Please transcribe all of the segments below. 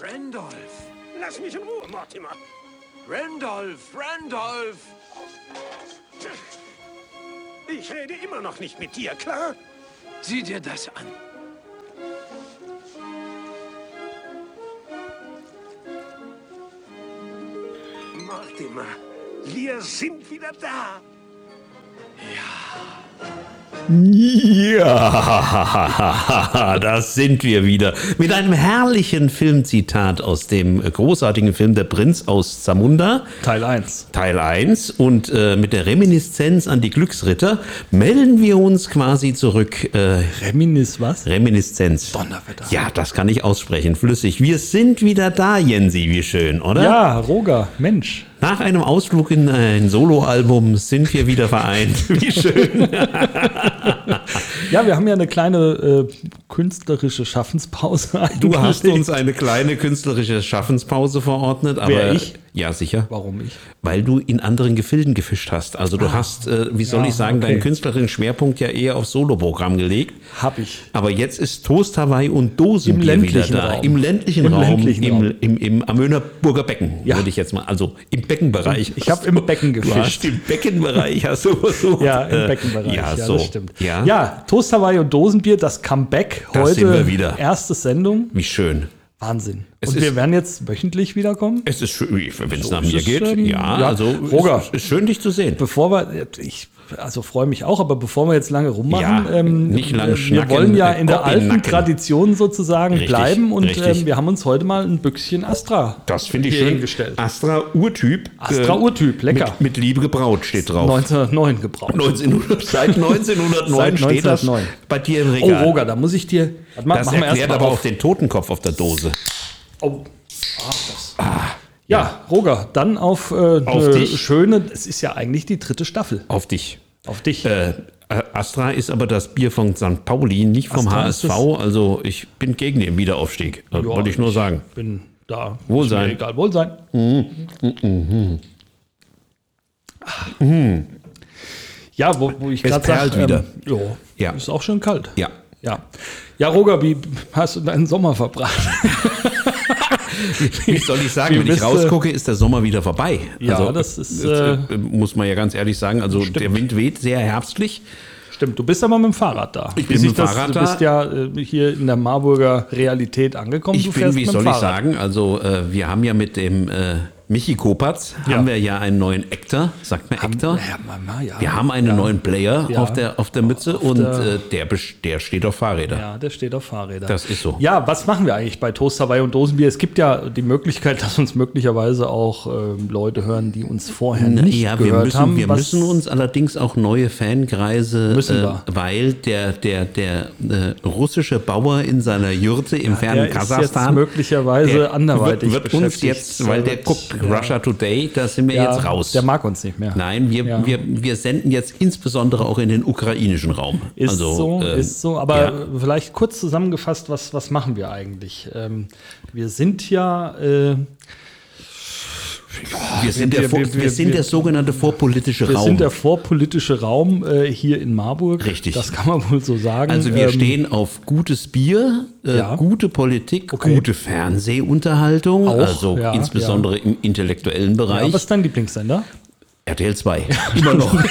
Randolph! Lass mich in Ruhe, Mortimer. Randolph! Randolph! Ich rede immer noch nicht mit dir, klar? Sieh dir das an. Mortimer, wir sind wieder da. Ja, das sind wir wieder. Mit einem herrlichen Filmzitat aus dem großartigen Film Der Prinz aus Zamunda. Teil 1. Teil 1 und äh, mit der Reminiszenz an die Glücksritter melden wir uns quasi zurück. Äh, Reminis was? Reminiszenz. Donnerwetter. Ja, das kann ich aussprechen, flüssig. Wir sind wieder da, Jensi, wie schön, oder? Ja, Roger, Mensch. Nach einem Ausflug in ein Soloalbum sind wir wieder vereint. Wie schön. Ja, wir haben ja eine kleine äh, künstlerische Schaffenspause. Du hast uns eine kleine künstlerische Schaffenspause verordnet, aber Wer, ich? ja sicher, Warum ich? weil du in anderen Gefilden gefischt hast. Also du hast, äh, wie soll Ah. Ja, ich sagen, okay. deinen künstlerischen Schwerpunkt ja eher auf Soloprogramm gelegt. Hab ich. Aber jetzt ist Toast Hawaii und Im wieder ländlichen da. Raum. Im ländlichen Im Raum, ländlichen im, Raum. Im, im Amönerburger Becken, Ja. würde ich jetzt mal, also im Beckenbereich. Ich hab im Becken Du gefischt. hast im Beckenbereich hast du versucht. Ja, im äh, Beckenbereich. Ja, Ja, so. das stimmt. Ja. Ja, Toast Hawaii und Dosenbier, das Comeback. Da Heute sind wir wieder. erste Sendung. Wie schön. Wahnsinn. Es und wir werden jetzt wöchentlich wiederkommen. Es ist schön, wenn es So nach mir geht. ähm, ja, ja. also Roger. Es ist, ist schön, dich zu sehen. Bevor wir, ich also freue mich auch, aber bevor wir jetzt lange rummachen, Ja, nicht lange äh, wir schnacken, wollen ja in der alten Nacken. Tradition sozusagen Richtig, bleiben und ähm, wir haben uns heute mal ein Büchschen Astra Das finde ich schön. hingestellt. Astra Urtyp. Astra äh, Urtyp, lecker. Mit, mit Liebe gebraut steht drauf. 1909 gebraucht. 1900, seit 1909 Seit steht das 1909. bei dir im Oh, Regal. Roger, da muss ich dir. Das machen wir erst erklärt aber auf. auch den Totenkopf auf der Dose. Oh. Ah, das. Ja, Roger, dann auf, äh, Auf dich. schöne. Es ist ja eigentlich die dritte Staffel. Auf dich. Auf dich. Äh, äh, Astra ist aber das Bier von St. Pauli, nicht vom Astra HSV. Also ich bin gegen den Wiederaufstieg. Das Ja, wollte ich nur sagen. Bin da. Wohlsein. Ist mir egal. Wohlsein. Ja, wo, wo ich gerade sage, wieder. ähm, jo, Ja. ist auch schön kalt. Ja. Ja. Ja, Roger, wie hast du deinen Sommer verbracht? Wie soll ich sagen, wenn ich rausgucke, ist der Sommer wieder vorbei. Ja, das ist, äh, muss man ja ganz ehrlich sagen. Also der Wind weht sehr herbstlich. Stimmt, du bist aber mit dem Fahrrad da. Ich bin mit dem das, Fahrrad Du bist da. ja äh, hier in der Marburger Realität angekommen. Ich du bin, wie soll ich Fahrrad. sagen, also äh, wir haben ja mit dem äh, Michi Kopatz, Ja. haben wir ja einen neuen Actor, sagt man Actor? Ja, ja. Wir haben einen neuen Player auf, der, auf der Mütze und der- äh, der, der steht auf Fahrräder. Ja, der steht auf Fahrrädern. Das ist so. Ja, was machen wir eigentlich bei Toast Hawaii und Dosenbier? Es gibt ja die Möglichkeit, dass uns möglicherweise auch ähm, Leute hören, die uns vorher nicht ja, wir gehört müssen, haben. wir müssen uns allerdings auch neue Fankreise, äh, wir. weil der, der, der äh, russische Bauer in seiner Jurte im fernen Kasachstan möglicherweise der anderweitig wird, wird uns jetzt, weil der guckt ja. Russia Today, da sind wir Ja, jetzt raus. Der mag uns nicht mehr. Nein, wir, Ja. wir, wir senden jetzt insbesondere auch in den ukrainischen Raum. Ist also, so, ähm, ist so. Aber vielleicht kurz zusammengefasst, was, was machen wir eigentlich? Ähm, wir sind ja, äh, wir sind, wir- der, wir- wir, wir- sind wir- der sogenannte vorpolitische wir Raum. sind der vorpolitische Raum äh, hier in Marburg. Richtig. Das kann man wohl so sagen. also wir Ähm, stehen auf gutes Bier, äh, Ja. gute Politik, Okay. gute Fernsehunterhaltung, Auch, also ja, insbesondere im intellektuellen Ja, Bereich. was ist dein Lieblingssender? RTL 2. Immer noch.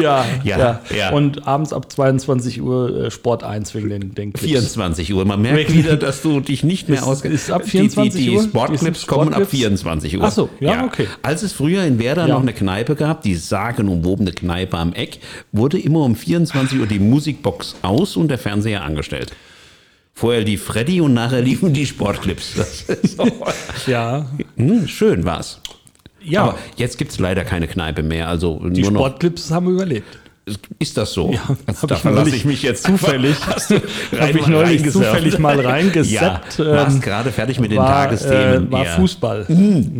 Ja, Ja, ja. Und abends ab 22 Uhr äh, Sport 1 wegen den, den Clips. 24 Uhr. Man merkt wieder, dass du dich nicht mehr Ist- aus. ist ab die, 24 die, die Uhr? Sportclips Die kommen ab Sportclips? 24 Uhr. Ach so, ja, okay. Als es früher in Werder Ja. noch eine Kneipe gab, die sagenumwobene Kneipe am Eck, wurde immer um 24 Uhr die Musikbox aus und der Fernseher angestellt. Vorher lief Freddy und nachher liefen die Sportclips. Das ist. Ja, hm, schön war's. Ja. Aber jetzt gibt es leider keine Kneipe mehr. Also die nur noch. Sportclips haben überlebt. Ist das so? Ja, also, da ich verlasse ich mich jetzt zufällig- Hast du Hab ich neulich zufällig mal reingesappt, Ja, warst ähm, gerade fertig mit den War, Tagesthemen. äh, war ja. Fußball.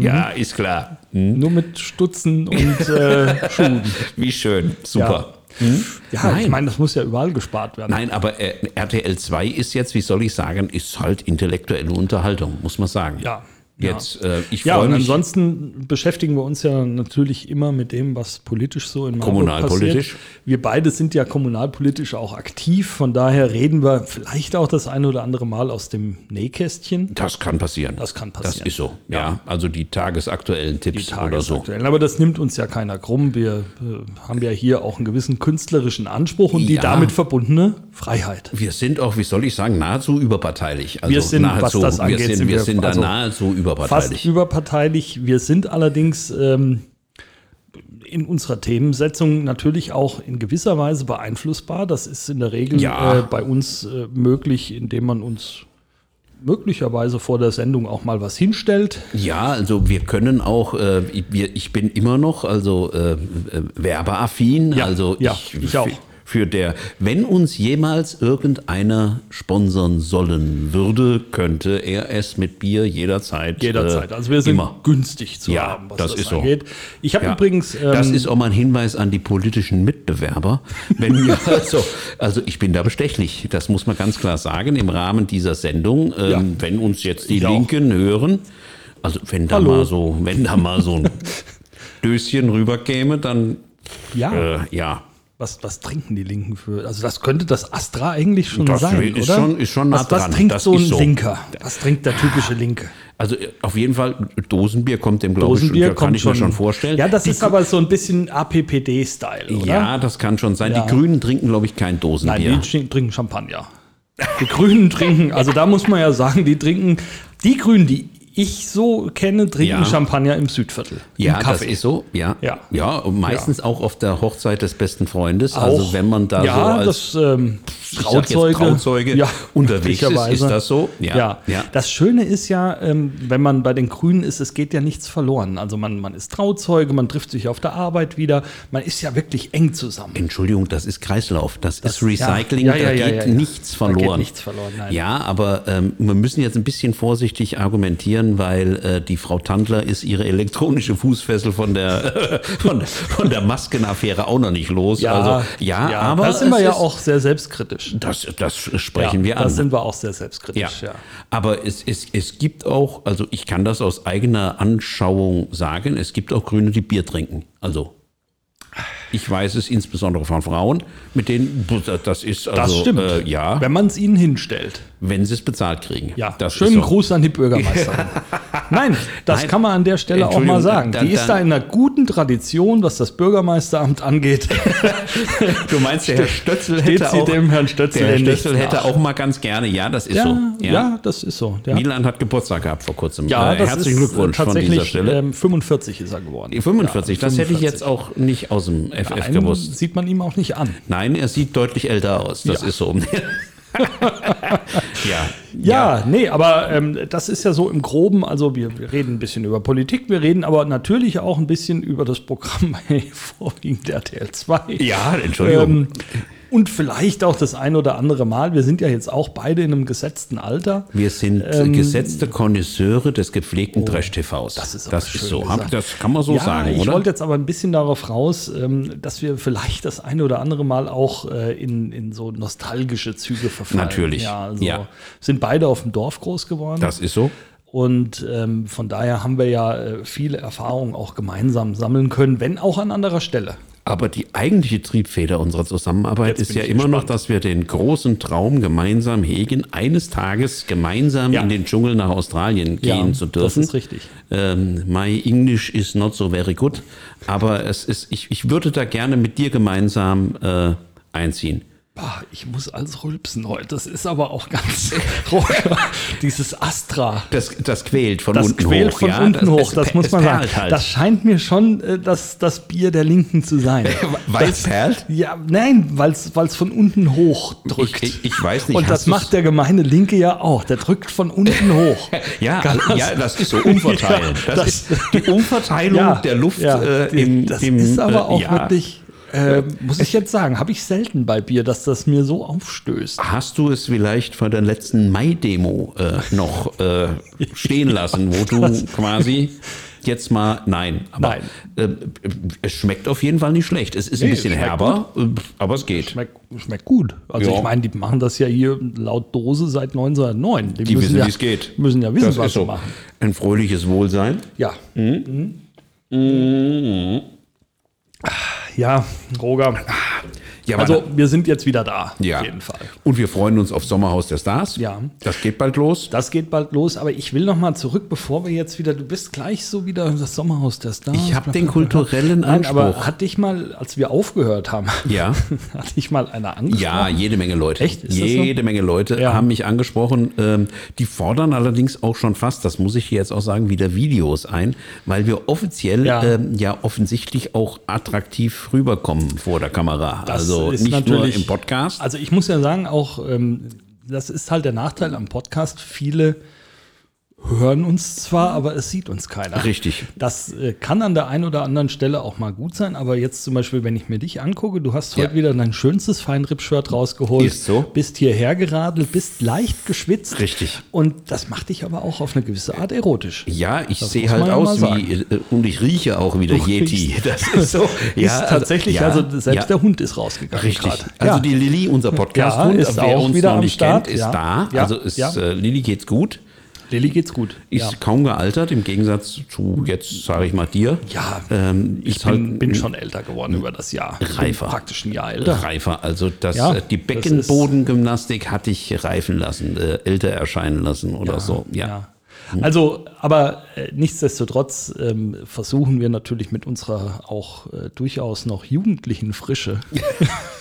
Ja, ist klar. Hm, Nur mit Stutzen und äh, Schuhen. Wie schön. Super. Ja, Nein. ich meine, das muss ja überall gespart werden. Nein, aber äh, RTL 2 ist jetzt, wie soll ich sagen, ist halt intellektuelle Unterhaltung, muss man sagen. Ja. Jetzt, äh, ich Ja, und mich. ansonsten beschäftigen wir uns ja natürlich immer mit dem, was politisch so in Marburg Kommunalpolitisch. passiert. Wir beide sind ja kommunalpolitisch auch aktiv, von daher reden wir vielleicht auch das eine oder andere Mal aus dem Nähkästchen. Das kann passieren. Das kann Das passieren. ist so. Ja, also die tagesaktuellen Die Tipps oder so. tagesaktuellen. Aber das nimmt uns ja keiner krumm. Wir äh, haben ja hier auch einen gewissen künstlerischen Anspruch und die Ja. damit verbundene Freiheit. Wir sind auch, wie soll ich sagen, nahezu überparteilich. Also Wir sind, was nahezu, das angeht, wir sind, sind wir wir sind da also nahezu Fast überparteilich. überparteilich. Wir sind allerdings ähm, in unserer Themensetzung natürlich auch in gewisser Weise beeinflussbar. Das ist in der Regel Ja. äh, bei uns äh, möglich, indem man uns möglicherweise vor der Sendung auch mal was hinstellt. Ja, also wir können auch, äh, ich, wir, ich bin immer noch also äh, äh, werbeaffin. Ja, also ja, ich, ich auch. Für der, wenn uns jemals irgendeiner sponsern sollen würde, könnte er es mit Bier jederzeit. Jederzeit. Äh, Also wir sind immer. günstig zu Ja, haben, was das das, ist so. angeht. Ich habe Ja. übrigens ähm, das ist auch mal ein Hinweis an die politischen Mitbewerber. Wenn wir also, also ich bin da bestechlich, das muss man ganz klar sagen, im Rahmen dieser Sendung, ähm, Ja. wenn uns jetzt die Ich auch. Linken hören, also wenn da Hallo. mal so, wenn da mal so ein Döschen rüberkäme, dann ja, äh, ja. Was, was trinken die Linken für? Also das könnte das Astra eigentlich schon Das sein, ist oder? schon- ist schon nah was, was dran. trinkt Das so ein so. Linker? Was trinkt der typische Linke? Also auf jeden Fall, Dosenbier kommt dem, glaube ich, kann kommt ich mir schon vorstellen. Ja, das Die ist aber so ein bisschen APPD-Style, oder? Ja, das kann schon sein. Ja. Die Grünen trinken, glaube ich, kein Nein, Dosenbier. die trin- trinken Champagner. Die Grünen trinken, also da muss man ja sagen, die trinken, die Grünen, die ich so kenne, trinken Ja. Champagner im Südviertel. Ja, im das Kaffee. ist so. Ja, Ja. ja. und meistens auch auf der Hochzeit des besten Freundes. Also Auch. wenn man da ja, so als das ähm, Trauzeuge, Trauzeuge ja, unterwegs ist, ist das so? Ja. Ja, ja. Das Schöne ist ja, ähm, wenn man bei den Grünen ist, es geht ja nichts verloren. Also man, man ist Trauzeuge, man trifft sich auf der Arbeit wieder, man ist ja wirklich eng zusammen. Entschuldigung, das ist Kreislauf, das, ist ja. Recycling, Ja, ja, da ja, geht ja, ja. nichts Da geht verloren. nichts verloren, nein. Ja, aber ähm, wir müssen jetzt ein bisschen vorsichtig argumentieren, weil äh, die Frau Tandler ist ihre elektronische Fußfessel von der, von, von der Maskenaffäre auch noch nicht los. also, ja, aber da sind wir ja ist- auch sehr selbstkritisch. Das, das sprechen ja, wir Da an. sind wir auch sehr selbstkritisch, ja. Aber es, es, es gibt auch, also ich kann das aus eigener Anschauung sagen, es gibt auch Grüne, die Bier trinken. Also ich weiß es insbesondere von Frauen, mit denen, das ist also, Das stimmt. Äh, ja, Wenn man es ihnen hinstellt. wenn sie es bezahlt kriegen. Ja, das schönen so. Gruß an die Bürgermeisterin. Nein, das Nein, kann man an der Stelle auch mal sagen. dann- die ist da in einer guten Tradition, was das Bürgermeisteramt angeht. Du meinst, der Herr Stötzel hätte sie auch, dem Herrn Stötzel der Herr Stötzel hätte nach. auch mal ganz gerne, ja, das ist ja, so. ja. das ist so. Ja, Milan hat Geburtstag gehabt vor kurzem. ja äh, herzlichen ist Glückwunsch äh, von dieser Stelle. Ähm, 45 ist er geworden. 45, Ja, das hätte ich jetzt 45. auch nicht aus dem FF Nein, gewusst. sieht man ihm auch nicht an. Nein, er sieht deutlich älter aus. Das Ja. ist so. ja. Ja, nee, aber ähm, das ist ja so im Groben, also wir, wir reden ein bisschen über Politik, wir reden aber natürlich auch ein bisschen über das Programm bei vorwiegend RTL 2. Ja, Entschuldigung. Ähm, und vielleicht auch das ein oder andere Mal. Wir sind ja jetzt auch beide in einem gesetzten Alter. Wir sind Ähm, gesetzte Konnoisseure des gepflegten Trash-TVs. Das ist, das ist so. gesagt. Das kann man so ja, sagen, ich oder? wollte jetzt aber ein bisschen darauf raus, ähm, dass wir vielleicht das eine oder andere Mal auch äh, in, in so nostalgische Züge verfallen. Natürlich, Ja, also ja. sind beide auf dem Dorf groß geworden. das ist so. Und ähm, von daher haben wir ja äh, viele Erfahrungen auch gemeinsam sammeln können, wenn auch an anderer Stelle. Aber die eigentliche Triebfeder unserer Zusammenarbeit Jetzt ist ja immer noch, gespannt. dass wir den großen Traum gemeinsam hegen, eines Tages gemeinsam Ja. in den Dschungel nach Australien Ja, gehen zu das dürfen. ist richtig. Ähm, my English is not so very good, aber es ist, ich, ich würde da gerne mit dir gemeinsam äh, einziehen. Boah, ich muss alles rülpsen heute. Das ist aber auch ganz dieses Astra. Das, das quält von Das unten quält hoch. von ja, unten das, hoch, das es muss man sagen. Halt. Das scheint mir schon äh, das, das Bier der Linken zu sein. Weil es perlt? Ja, nein, weil es von unten hoch drückt. Ich- ich weiß nicht, Und das macht der gemeine Linke ja auch. Der drückt von unten hoch. Ja, Ganz- ja, das ist so umverteilen. Das, das- ist die Umverteilung Ja, der Luft ja, äh, im, das im, ist aber äh, auch ja. wirklich, äh, muss ich jetzt sagen, habe ich selten bei Bier, dass das mir so aufstößt. Hast du es vielleicht vor der letzten Mai-Demo äh, noch äh, stehen lassen, wo du quasi jetzt mal nein. Aber Nein. Äh, es schmeckt auf jeden Fall nicht schlecht. Es ist ein Nee, bisschen schmeckt herber, äh, aber es geht. Schmeckt, schmeckt gut. Also Ja. ich meine, die machen das ja hier laut Dose seit 1909. Die wissen, ja, wie es geht. müssen ja wissen, Das was sie so. machen. Ein fröhliches Wohlsein. Ja. Ja, Roger. Ja, aber Also wir sind jetzt wieder da, ja. auf jeden Fall. Und wir freuen uns auf Sommerhaus der Stars. Ja. Das geht bald los. Das geht bald los, aber ich will noch mal zurück, bevor wir jetzt wieder, du bist gleich so wieder das Sommerhaus der Stars. Ich habe den kulturellen Nein, aber Anspruch. hatte ich mal, als wir aufgehört haben, Ja. hatte ich mal einer angesprochen? Ja, jede Menge Leute. Echt? Ist das so? jede Menge Leute Ja. haben mich angesprochen. Ähm, die fordern allerdings auch schon fast, das muss ich hier jetzt auch sagen, wieder Videos ein, weil wir offiziell Ja. ähm, ja offensichtlich auch attraktiv rüberkommen vor der Kamera. Das also ist nicht nur natürlich- im Podcast. Also ich muss ja sagen, auch ähm, das ist halt der Nachteil am Podcast. Viele hören uns zwar, aber es sieht uns keiner. Richtig. Das äh, kann an der einen oder anderen Stelle auch mal gut sein, aber jetzt zum Beispiel, wenn ich mir dich angucke, du hast Ja. heute wieder dein schönstes Feinripp-Shirt rausgeholt, Ist so. bist hierher geradelt, bist leicht geschwitzt. Richtig. Und das macht dich aber auch auf eine gewisse Art erotisch. Ja, ich sehe halt ja aus wie, äh, und ich rieche auch wie der Du Yeti. riechst. Das ist so. ist tatsächlich, ja, also selbst ja. der Hund ist rausgegangen. Richtig. grad. Also ja. die Lilly, unser Podcast-Hund, Ja, ist wer auch uns wieder noch nicht Start. kennt, ist Ja. da. Ja. Also ist, Ja. äh, Lilly geht's gut. Lilly geht's gut. Ist ja. kaum gealtert, im Gegensatz zu jetzt, sage ich mal, dir. Ja, ähm, ich bin, halt bin schon älter geworden über das Jahr. Reifer. Praktisch ein Jahr älter. reifer. Also das, Ja, äh, die Beckenbodengymnastik hatte ich reifen lassen, äh, älter erscheinen lassen oder so. Ja. Also, aber äh, nichtsdestotrotz ähm, versuchen wir natürlich mit unserer auch äh, durchaus noch jugendlichen Frische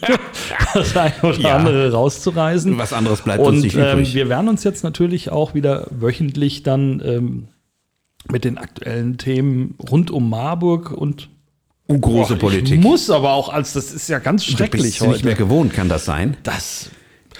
das eine oder Ja. andere rauszureißen. Was anderes bleibt Und uns nicht ähm, übrig. wir werden uns jetzt natürlich auch wieder wöchentlich dann ähm, mit den aktuellen Themen rund um Marburg und große Boah, Politik. Muss aber auch, als das ist ja ganz du schrecklich bist heute. nicht mehr gewohnt, kann das sein? das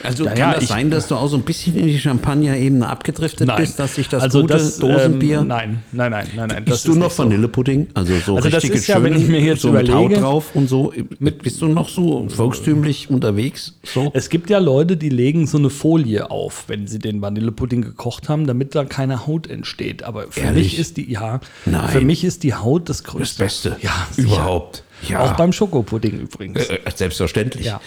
Also Naja, kann das ich- sein, dass du auch so ein bisschen in die Champagner-Ebene abgedriftet Nein. bist, dass sich das also gute das, Dosenbier... Ähm, nein, nein, nein, nein, nein. Das Bist du noch nicht so. Vanillepudding? Also so Also das richtige ist ja, wenn ich mir jetzt so mit überlege- Haut drauf und so. Bist du noch so volkstümlich unterwegs? So? Es gibt ja Leute, die legen so eine Folie auf, wenn sie den Vanillepudding gekocht haben, damit da keine Haut entsteht. Aber für Ehrlich? mich ist die, ja, Nein. für mich ist die Haut das Das Größte. Beste. Ja, sicher. Überhaupt. Ja. Auch beim Schokopudding übrigens. Äh, selbstverständlich. Ja.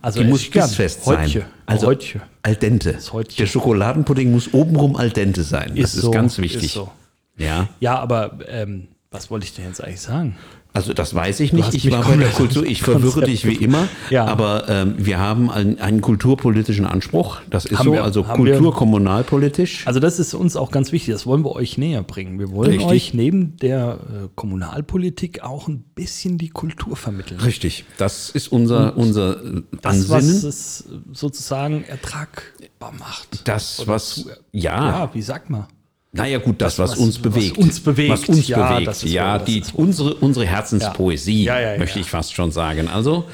Also Die muss Häutchen. sein. Also Häutchen. al dente. Der Schokoladenpudding muss obenrum al dente sein. Das ist, so, ganz wichtig. Ist so. Ja. Ja, aber ähm, was wollte ich denn jetzt eigentlich sagen? Also das weiß ich nicht. Ich war bei der Kultur. Ich verwirre dich wie immer. Ja. Aber ähm, wir haben einen, einen kulturpolitischen Anspruch. Das ist Haben so. wir- also kulturkommunalpolitisch. Also das ist uns auch ganz wichtig, das wollen wir euch näher bringen. Wir wollen Richtig. euch neben der äh, Kommunalpolitik auch ein bisschen die Kultur vermitteln. Richtig. Das ist unser, unser äh, Das, was Ansinnen. es sozusagen ertragbar macht. Das, was, Ja, ja, wie sagt man? Naja gut, das, was, was- uns was bewegt. uns bewegt. Was uns Ja, bewegt. das ja, das die, unsere, unsere Herzenspoesie, Ja. Ja, möchte ich fast schon sagen. Also,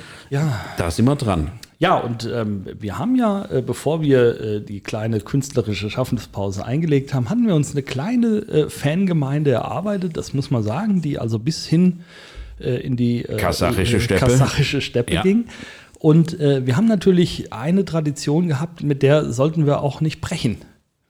da sind wir dran. Ja, und ähm, wir haben ja, äh, bevor wir äh, die kleine künstlerische Schaffenspause eingelegt haben, hatten wir uns eine kleine äh, Fangemeinde erarbeitet, das muss man sagen, die also bis hin äh, in die äh, Kasachische Steppe. kasachische Steppe ging. Und äh, wir haben natürlich eine Tradition gehabt, mit der sollten wir auch nicht brechen.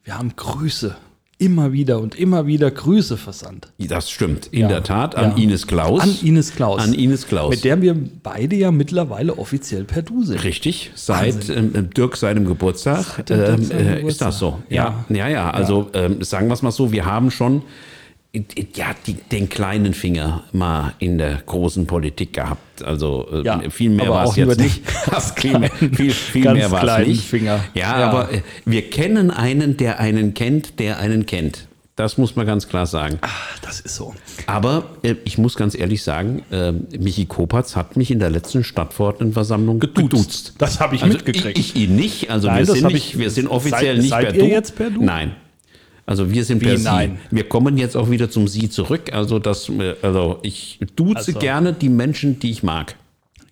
Wir haben Grüße. Immer wieder und immer wieder Grüße versandt. Das stimmt, in Ja. der Tat, an Ja. Ines Klaus. An Ines Klaus. An Ines Klaus. Mit der wir beide ja mittlerweile offiziell per Du sind. Richtig, seit ähm, Dirk seinem Geburtstag, Dirk ähm, seinem äh, Geburtstag. ist das so. Ja, Ja. ja, ja. Also Ähm, sagen wir es mal so, wir haben schon ja, die, den kleinen Finger mal in der großen Politik gehabt. Also äh, Ja, viel mehr war es jetzt nicht. Das viel viel, mehr war es nicht. Finger. Ja, Ja. aber äh, wir kennen einen, der einen kennt, der einen kennt. Das muss man ganz klar sagen. Ah, das ist so. Aber äh, ich muss ganz ehrlich sagen, äh, Michi Kopatz hat mich in der letzten Stadtverordnetenversammlung geduzt. Das habe ich Also mitgekriegt. Ich, ich ihn nicht. Also Nein, wir, sind nicht, ich- wir sind offiziell Seid- nicht seid per ihr Du. jetzt per Du? Nein. Also wir sind Wie per Sie. nein? Wir kommen jetzt auch wieder zum Sie zurück. Also das, äh, also ich duze Also- gerne die Menschen, die ich mag.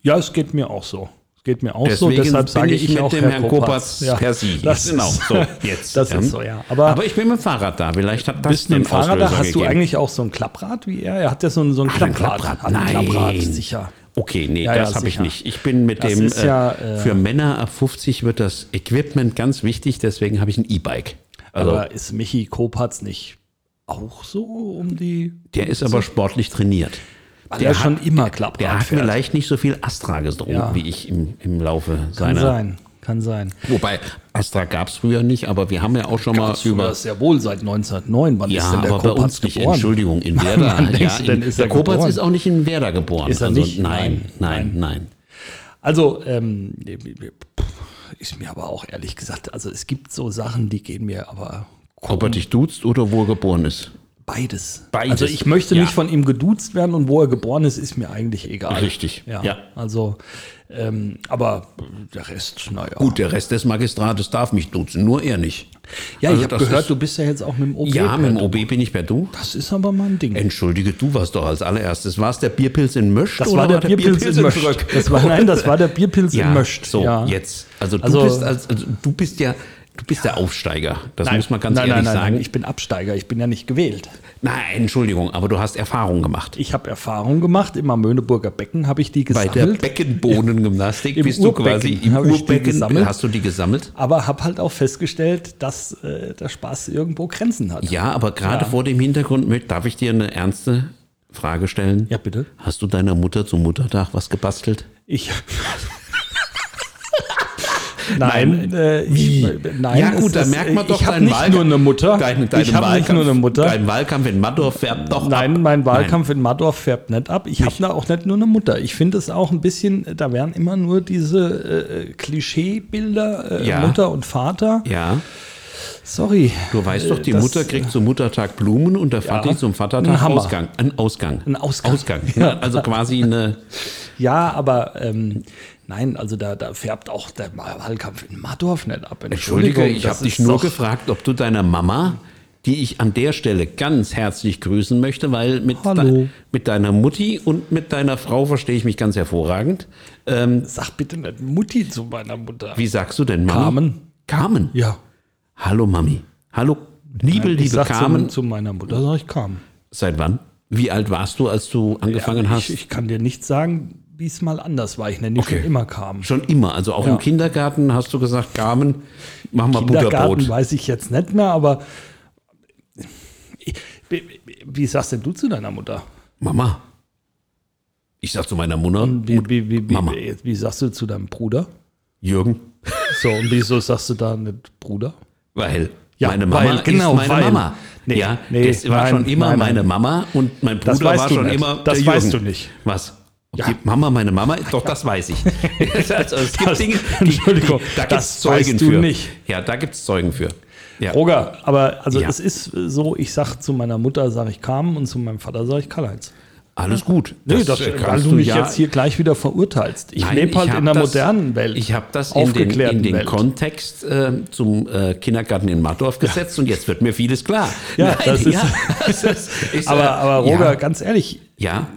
Ja, es geht mir auch so. Es geht mir auch Deswegen so, deshalb bin sage ich ich, mit auch dem Herr Herrn Kopatz per Sie. Das Genau, ist, so, jetzt. Das Ähm, ist so, ja. Aber, Aber ich bin mit dem Fahrrad da. Vielleicht hat das bist du mit dem den Fahrrad da? Hast du gegeben. eigentlich auch so ein Klapprad wie er? Er hat ja so ein, so ein Ach, Klapprad. Klapprad? Hat ein Klapprad, Nein. sicher. Okay, nee, Ja, ja, das habe ich nicht. Ich bin mit Das dem, äh, ja, äh, für Männer ab 50 wird das Equipment ganz wichtig, deswegen habe ich ein E-Bike. Also, Aber ist Michi Kopatz nicht auch so um die. Der ist aber sportlich trainiert. Weil der er schon hat- immer Klapprad Der hat fährt. vielleicht nicht so viel Astra gedrungen, Ja. wie ich im, im Laufe Kann seiner. sein, kann sein. Wobei, Astra gab es früher nicht, aber wir haben ja auch schon mal über. Das ja wohl seit 1909. Wann Ja, ist denn der aber bei Kopatz uns nicht. geboren? Entschuldigung, in Werder. Ja, in, ist der er Kopatz geboren? ist auch nicht in Werder geboren. Ist er also, nicht? Nein, Nein, nein, nein. Also, ähm, ist mir aber auch ehrlich gesagt, also es gibt so Sachen, die gehen mir aber Ob er dich duzt oder wo er geboren ist. beides. Beides. Also ich möchte Ja. nicht von ihm geduzt werden und wo er geboren ist, ist mir eigentlich egal. Richtig, Ja. ja. Also, ähm, aber der Rest, naja. Gut, der Rest des Magistrates darf mich duzen, nur er nicht. Ja, Also ich habe gehört, ist- du bist ja jetzt auch mit dem OB. Ja, mit dem. OB bin ich per Du. Das ist aber mal ein Ding. Entschuldige, du warst doch als allererstes. War es der Bierpilz in Mösch? Das war der Bierpilz in Mösch. Brück? Das war, nein, das war der Bierpilz ja, in Mösch. So, ja. jetzt. Also du Also- bist als, also du bist ja, du bist der Aufsteiger. Das Nein, muss man ganz nein, ehrlich nein, nein, sagen. Nein, ich bin Absteiger, ich bin ja nicht gewählt. Nein, Entschuldigung, aber du hast Erfahrung gemacht. Ich habe Erfahrung gemacht, im Amöneburger Becken habe ich die Bei gesammelt. der Beckenbohnengymnastik Im bist du quasi im Urbecken. gesammelt. Hast du die gesammelt? aber habe halt auch festgestellt, dass äh, der Spaß irgendwo Grenzen hat. Ja, aber gerade Ja. vor dem Hintergrund darf ich dir eine ernste Frage stellen. Ja, bitte. Hast du deiner Mutter zum Muttertag was gebastelt? Ich. Nein, äh, ich, nein. ja gut, da merkt man doch ich habe deinen nicht Wahlkampf- nur eine Mutter. Dein, deinen ich habe nicht nur eine Mutter. Dein Wahlkampf in Maddorf färbt doch Nein, ab. mein Wahlkampf in Maddorf färbt nicht ab. Ich habe da auch nicht nur eine Mutter. Ich finde es auch ein bisschen, da werden immer nur diese äh, Klischeebilder, äh, Ja. Mutter und Vater. Ja, Sorry. du weißt doch, die das- Mutter kriegt zum Muttertag Blumen und der Vati zum Vatertag Ein. Ausgang. Ein Ausgang. Ein Ausgang. Ausgang. Ja, also quasi eine. Ja, aber ähm, nein, also da, da färbt auch der Wahlkampf in Maddorf nicht ab. Entschuldige, ich habe dich nur gefragt, ob du deiner Mama, die ich an der Stelle ganz herzlich grüßen möchte, weil mit, de, mit deiner Mutti und mit deiner Frau verstehe ich mich ganz hervorragend. Ähm, Sag bitte nicht Mutti zu meiner Mutter. wie sagst du denn, Mami? Carmen. Carmen. Ja. Hallo Mami. Hallo, liebe, ich liebe Carmen. Zu, zu meiner Mutter sag ich Carmen. Seit wann? Wie alt warst du, als du angefangen Ja, hast? Ich, ich kann dir nicht sagen, wie es mal anders war. Ich nenne Okay. schon immer Carmen. Schon immer. Also auch Ja. im Kindergarten hast du gesagt, Carmen, mach mal Kindergarten Butterbrot. weiß ich jetzt nicht mehr, aber wie, sagst denn du zu deiner Mutter? Mama. Ich sag zu meiner Mutter, Wie, wie, wie, Mama. wie, sagst du zu deinem Bruder? Jürgen, So, und wieso sagst du da nicht Bruder? weil Ja, meine Mama weil, genau, ist meine weil. Mama. Nee, ja, nee, das war nein, schon immer nein, meine Mama und mein Bruder war schon immer Das weißt Jürgen. du nicht. Was? Ob Ja. die Mama meine Mama? Doch, das weiß ich. also, es gibt Das- Dinge, die, Entschuldigung, die, da gibt es Zeugen weißt du für. nicht. Ja, da gibt es Zeugen für. Ja. Roger, aber also Ja. es ist so, ich sag zu meiner Mutter sage ich Carmen und zu meinem Vater sage ich Karl-Heinz. Alles gut. Nee, das, äh, weil du mich ja- jetzt hier gleich wieder verurteilst. Ich Nein, lebe halt in der das- modernen Welt. Ich habe das in den, in den. Kontext äh, zum äh, Kindergarten in Maddorf gesetzt und jetzt wird mir vieles klar. Ja, das ist- das ist aber, äh, aber Roger, ja, ganz ehrlich, ja,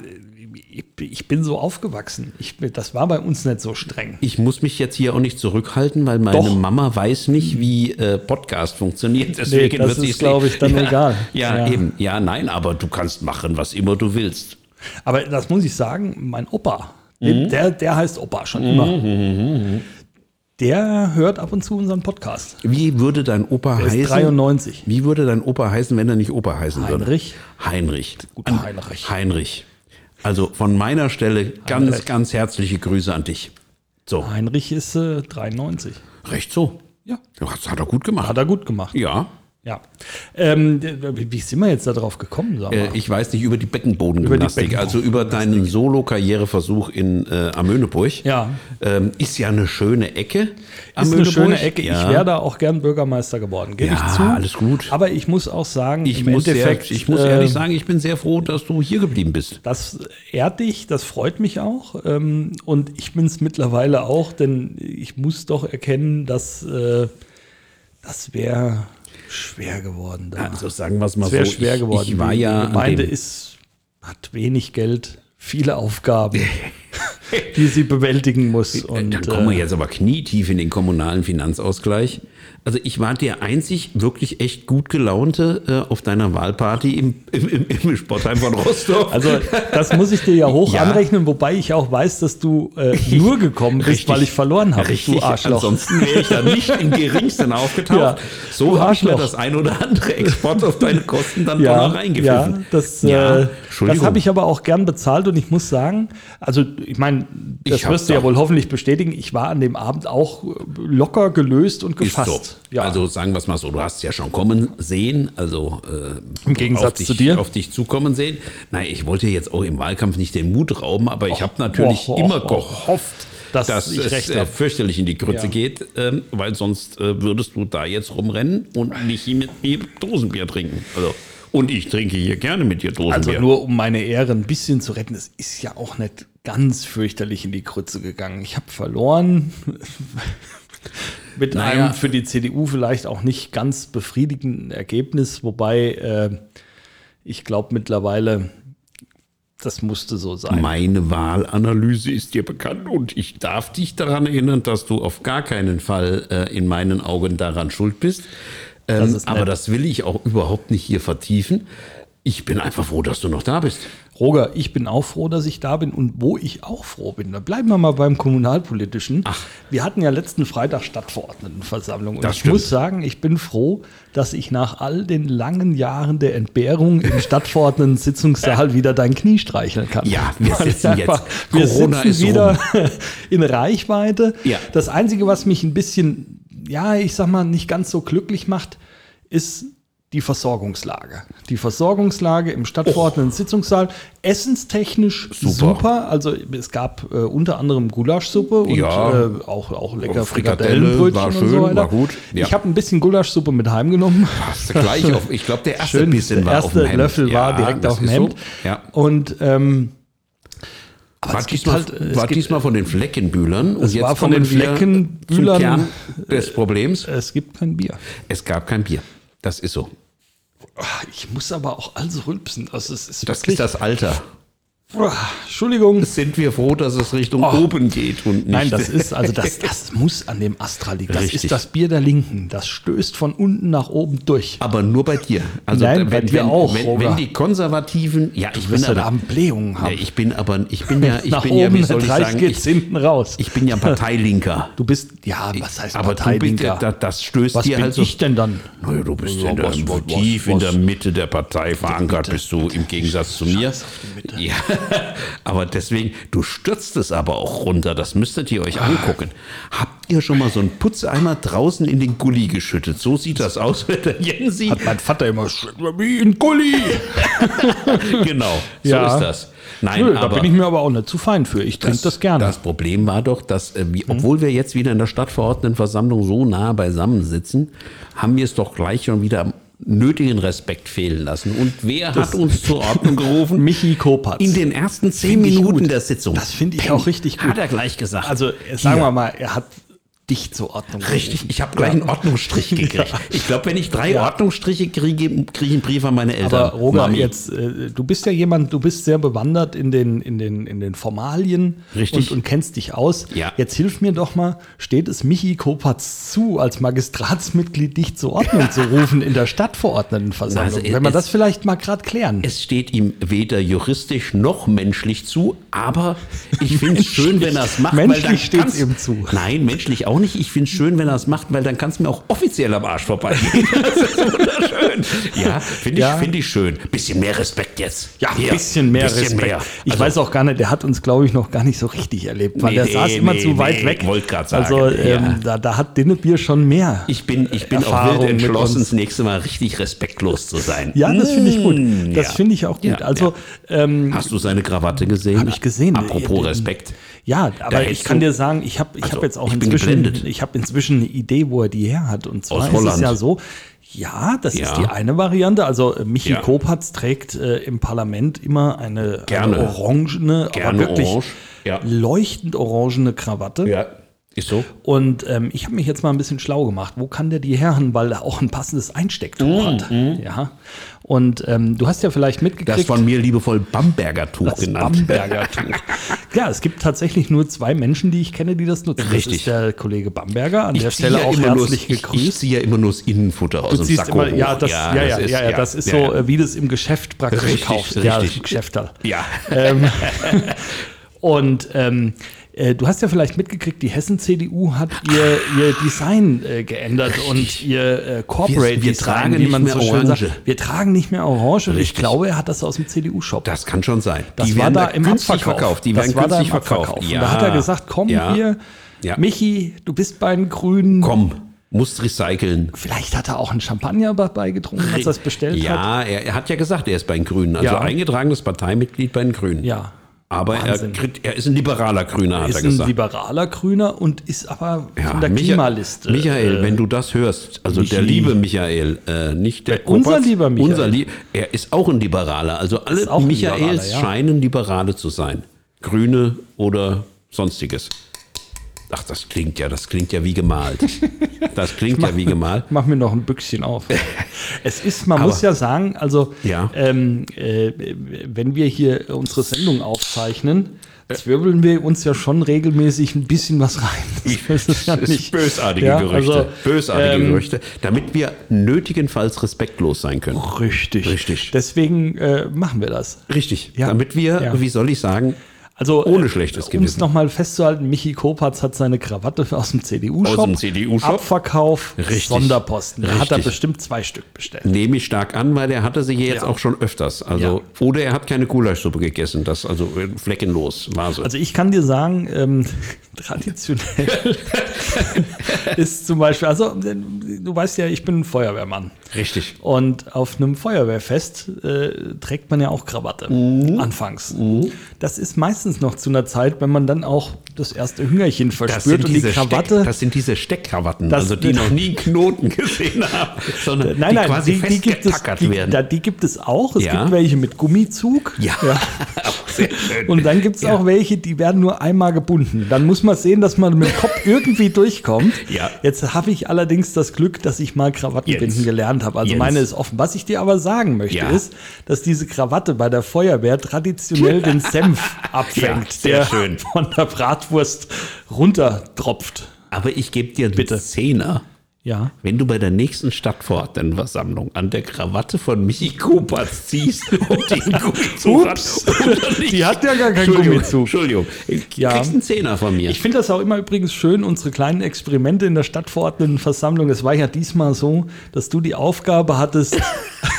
ich, ich bin so aufgewachsen. Ich, das war bei uns nicht so streng. ich muss mich jetzt hier auch nicht zurückhalten, weil meine Doch. Mama weiß nicht, wie äh, Podcast funktioniert. Deswegen das wird sie ist, es glaub nicht- ich, dann ja, egal. Ja, Ja. eben. Ja, nein, aber du kannst machen, was immer du willst. Aber das muss ich sagen, mein Opa, Mhm. der, der heißt Opa schon immer. Der hört ab und zu unseren Podcast. Wie würde dein Opa Der heißen? 93. Wie würde dein Opa heißen, wenn er nicht Opa heißen würde? Heinrich. Heinrich. Heinrich. Heinrich. Also von meiner Stelle ganz, Heinrich. ganz herzliche Grüße an dich. So, Heinrich ist äh, 93. recht so. Ja. Das hat er gut gemacht. Hat er gut gemacht. Ja. Ja. Ähm, wie sind wir jetzt da drauf gekommen? Äh, ich weiß nicht über die Beckenbodengymnastik, Über die also über deinen Solo-Karriereversuch in äh, Amöneburg. Ja. Ähm, ist ja eine schöne Ecke. ist eine Amöneburg. schöne Ecke. Ja. Ich wäre da auch gern Bürgermeister geworden, gebe Ja, ich zu. alles gut. Aber ich muss auch sagen, Ich im muss, sehr, Endeffekt, ich muss äh, ehrlich sagen, ich bin sehr froh, dass du hier geblieben bist. Das ehrt dich, das freut mich auch. Ähm, und ich bin es mittlerweile auch, denn ich muss doch erkennen, dass äh, das wäre schwer geworden. Da. Also sagen wir es mal wäre so. schwer ich, geworden. Ich war Die ja Gemeinde ist, hat wenig Geld, viele Aufgaben, die sie bewältigen muss. Und, Dann kommen wir äh, jetzt aber knietief in den kommunalen Finanzausgleich. Also ich war der einzig wirklich echt gut gelaunte äh, auf deiner Wahlparty im, im, im, im Sportheim von Rostock. Also das muss ich dir ja hoch Ja. anrechnen, wobei ich auch weiß, dass du äh, nur gekommen bist, Richtig. weil ich verloren habe, Richtig, du Arschloch. ansonsten wäre ich da nicht im geringsten aufgetaucht. Ja, so habe ich mir das ein oder andere Export auf deine Kosten dann ja, doch noch reingepfiffen. ja, das, Ja, äh, das habe ich aber auch gern bezahlt und ich muss sagen, also ich meine, das Ich wirst du ja wohl hoffentlich bestätigen, ich war an dem Abend auch äh, locker gelöst und Ist gefasst. so. Also sagen wir es mal so, du hast es ja schon kommen sehen, also äh, Im Gegensatz dich, zu dir. auf dich zukommen sehen. Nein, ich wollte jetzt auch im Wahlkampf nicht den Mut rauben, aber ich habe natürlich och, immer och, gehofft, dass dass, ich es recht äh, fürchterlich in die Grütze Ja. geht, ähm, weil sonst äh, würdest du da jetzt rumrennen und nicht mit mir Dosenbier trinken. Also, und ich trinke hier gerne mit dir Also Dosenbier. nur um meine Ehre ein bisschen zu retten, es ist ja auch nicht ganz fürchterlich in die Krütze gegangen. Ich habe verloren mit Naja. einem für die CDU vielleicht auch nicht ganz befriedigenden Ergebnis, wobei äh, ich glaube mittlerweile, das musste so sein. Meine Wahlanalyse ist dir bekannt und ich darf dich daran erinnern, dass du auf gar keinen Fall äh, in meinen Augen daran schuld bist. Ähm, ist aber das will ich auch überhaupt nicht hier vertiefen. Ich bin einfach froh, dass du noch da bist. Roger, ich bin auch froh, dass ich da bin und wo ich auch froh bin. Da bleiben wir mal beim Kommunalpolitischen. Ach. Wir hatten ja letzten Freitag Stadtverordnetenversammlung und Das ich stimmt. muss sagen, ich bin froh, dass ich nach all den langen Jahren der Entbehrung im Stadtverordneten-Sitzungssaal wieder dein Knie streicheln kann. Ja, wir sitzen jetzt. Wir Corona sitzen ist wieder in Reichweite. Ja. Das Einzige, was mich ein bisschen, ja, ich sag mal, nicht ganz so glücklich macht, ist die Versorgungslage. Die Versorgungslage im Stadtverordneten-Sitzungssaal. Essenstechnisch super. Super. Also es gab äh, unter anderem Gulaschsuppe und Ja. äh, auch, auch lecker Und Frikadelle Frikadellenbrötchen war und schön, so weiter. war gut. Ja. Ich habe ein bisschen Gulaschsuppe mit heimgenommen. Gleich auf, ich glaube, der erste Schön, Bissen der war auf erste dem Hemd. Löffel war Ja, direkt auf dem Hemd. So. Und ähm, aber War, diesmal, halt, äh, war gibt- diesmal von den Fleckenbühlern. Und Es war von den Fleckenbühlern. Kern des Problems. es gibt kein Bier. Es gab kein Bier. Das ist so. Ich muss aber auch alles rülpsen. Also es ist Das ist das Alter. Entschuldigung. Sind wir froh, dass es Richtung oben geht und nicht. Nein, das ist, also das, das muss an dem Astra liegen. Das Richtig. ist das Bier der Linken. Das stößt von unten nach oben durch. aber nur bei dir. Also Nein, wenn, bei dir wenn, auch, wenn, wenn die Konservativen, ja, ich bin ja aber, Blähungen ja, haben. ich bin aber, ich bin ja, ich nach bin oben ja, wie soll ich sagen, geht's ich, hinten raus. ich bin ja Parteilinker. du bist, ja, was heißt aber Parteilinker? ja- da- das stößt was dir bin halt so. ich denn dann? Naja, du bist Ja, in der, was- was- tief was- in der Mitte der Partei verankert, bist du im Gegensatz zu mir. Ja, aber deswegen, du stürzt es aber auch runter. Das müsstet ihr euch angucken. Habt ihr schon mal so einen Putzeimer draußen in den Gully geschüttet? So sieht das aus, wenn der Jensi. Hat mein Vater immer wie ein Gulli. genau, so Ja. ist das. Nein, Nö, da aber bin ich mir aber auch nicht zu fein für. Ich trinke das, gerne. Das Problem war doch, dass, äh, wir, obwohl wir jetzt wieder in der Stadtverordnetenversammlung so nah beisammen sitzen, haben wir es doch gleich schon wieder am nötigen Respekt fehlen lassen. Und wer hat uns zur Ordnung gerufen? Michi Kopatz. In den ersten zehn Minuten gut. der Sitzung. Das finde ich auch richtig gut. Hat er gleich gesagt. Also, sagen Hier. wir mal, er hat dich zur Ordnung Richtig, ich habe gleich einen Ordnungsstrich gekriegt. Ich glaube, wenn ich drei Ja. Ordnungsstriche kriege, kriege ich einen Brief an meine Eltern. Aber Roger, Mami. jetzt, äh, du bist ja jemand, du bist sehr bewandert in den, in den, in den Formalien Richtig. Und, und kennst dich aus. Ja. Jetzt hilf mir doch mal, steht es Michi Kopatz zu, als Magistratsmitglied dich zur Ordnung zu rufen in der Stadtverordnetenversammlung? Also, Wenn wir es- das vielleicht mal gerade klären. Es steht ihm weder juristisch noch menschlich zu, aber ich finde es schön, wenn er es macht. Menschlich steht's kann's- ihm zu. Nein, menschlich auch nicht. Ich finde es schön, wenn er es macht, weil dann kann es mir auch offiziell am Arsch vorbeigehen. Das ist wunderschön. Ja, finde ich, Ja. find ich schön. Bisschen mehr Respekt jetzt. Ja, ein bisschen mehr bisschen Respekt. mehr. Ich Also, weiß auch gar nicht, der hat uns, glaube ich, noch gar nicht so richtig erlebt, weil Nee, der saß nee, immer zu weit weg. wollte grad sagen, Also ähm, ja. da, da hat Dinnebier schon mehr. Ich bin, ich bin auch Erfahrung wild mit entschlossen, das nächste Mal richtig respektlos zu sein. ja, das finde ich gut. Mm, Das ja. finde ich auch gut. Also ähm, Hast du seine Krawatte gesehen? Habe ich gesehen. Apropos Äh, Respekt. Ja, aber ich kann dir sagen, ich habe ich Also, hab jetzt auch ich inzwischen, ich habe inzwischen eine Idee, wo er die her hat. Und zwar Aus ist es ja so, ja, das Ja. ist die eine Variante. Also äh, Michi Ja. Kopatz trägt äh, im Parlament immer eine, Gerne. eine orangene, Gerne aber wirklich orange. Ja. leuchtend orangene Krawatte. Ja. Ist so? Und ähm, ich habe mich jetzt mal ein bisschen schlau gemacht. Wo kann der die herren? Weil er auch ein passendes Einstecktuch hat. Ja. Und ähm, du hast ja vielleicht mitgekriegt. Das von mir liebevoll Bamberger Tuch das genannt. Bamberger Tuch. ja, es gibt tatsächlich nur zwei Menschen, die ich kenne, die das nutzen. Das Richtig. ist der Kollege Bamberger, an der ziehe Stelle ja auch immer nur- herzlich ich, gegrüßt. Ich ziehe ja immer nur das Innenfutter aus Du dem Sakko immer, ja, das, ja, ja, ja, ja, das ist so, äh, wie das im Geschäft praktisch Richtig, gekauft richtig. Ja, im Geschäft halt. Ja. Ähm, und ähm, äh, du hast ja vielleicht mitgekriegt, die Hessen-CDU hat ihr, ihr Design äh, geändert und ihr äh, Corporate Wir- wir Design, tragen wie nicht man mehr so schön Orange. sagt. Wir tragen nicht mehr Orange und ich Richtig. glaube, er hat das aus dem CDU-Shop. Das kann schon sein. Das die war da im Abverkauf. verkauft. Die werden war da günstig Abverkauf. verkauft. Und da hat er gesagt, komm ja. hier, Ja. Michi, du bist bei den Grünen. Komm, musst recyceln. Vielleicht hat er auch einen Champagner dabei getrunken, als er es bestellt hat. Ja, er, er hat ja gesagt, er ist bei den Grünen. Also Ja. eingetragenes Parteimitglied bei den Grünen. Ja. Aber er, kriegt, er ist ein liberaler Grüner, hat ist er ein gesagt. liberaler Grüner und ist aber Ja, von der Micha- Klimaliste. Michael, äh, wenn du das hörst, also der Michi. liebe Michael, äh, nicht der unser Kopatz, lieber Michael. Unser Lie er ist auch ein Liberaler. Also alle Ist ein Michaels Liberaler, ja. scheinen Liberale zu sein. Grüne oder sonstiges. Ach, das klingt ja, das klingt ja wie gemalt. Das klingt ja wie gemalt. Mach mir noch ein Büchschen auf. es ist, man Aber- muss ja sagen, also Ja. ähm, äh, wenn wir hier unsere Sendung aufzeichnen, zwirbeln wir uns ja schon regelmäßig ein bisschen was rein. Ich, Das ist ja nicht- bösartige Ja, Gerüchte. also, bösartige ähm, Gerüchte, damit wir nötigenfalls respektlos sein können. Richtig. Richtig. Deswegen äh, machen wir das. Richtig. Ja. Damit wir, Ja. wie soll ich sagen, Also, Ohne äh, schlechtes Um es Gewissen. nochmal festzuhalten, Michi Kopatz hat seine Krawatte aus dem CDU-Shop. Aus dem CDU-Shop. Abverkauf, Richtig. Sonderposten. Da hat er Richtig. bestimmt zwei Stück bestellt. nehme ich stark an, weil er hatte sie jetzt Ja. auch schon öfters. Also, Ja. Oder er hat keine Gulaschsuppe gegessen. Das also äh, fleckenlos war so. Also ich kann dir sagen, ähm, traditionell ist zum Beispiel, also du weißt ja, ich bin ein Feuerwehrmann. Richtig. Und auf einem Feuerwehrfest äh, trägt man ja auch Krawatte, Mhm. anfangs. Das ist meistens noch zu einer Zeit, wenn man dann auch das erste Hüngerchen verspürt und die Krawatte. Steck, das sind diese Steckkrawatten, Das- also die noch nie Knoten gesehen haben, sondern Nein, die nein, quasi die, die, gibt es, die, werden. da, die gibt es auch. Es Ja. gibt welche mit Gummizug. ja, sehr schön. Und dann gibt es Ja. auch welche, die werden nur einmal gebunden. Dann muss man sehen, dass man mit dem Kopf irgendwie durchkommt. Ja. Jetzt habe ich allerdings das Glück, dass ich mal Krawattenbinden gelernt habe. Also Jens. meine ist offen. Was ich dir aber sagen möchte, Ja. ist, dass diese Krawatte bei der Feuerwehr traditionell den Senf abfängt, sehr der schön. von der Bratwurst runtertropft. Aber ich gebe dir Bitte. Zehner. Ja. Wenn du bei der nächsten Stadtverordnetenversammlung an der Krawatte von Michi Kopatz ziehst und den Gummizug hat Ups. Die hat ja gar keinen Gummizug. Entschuldigung. Ja. kriegst einen Zehner von mir. Ich finde das auch immer übrigens schön, unsere kleinen Experimente in der Stadtverordnetenversammlung. Es war ja diesmal so, dass du die Aufgabe hattest,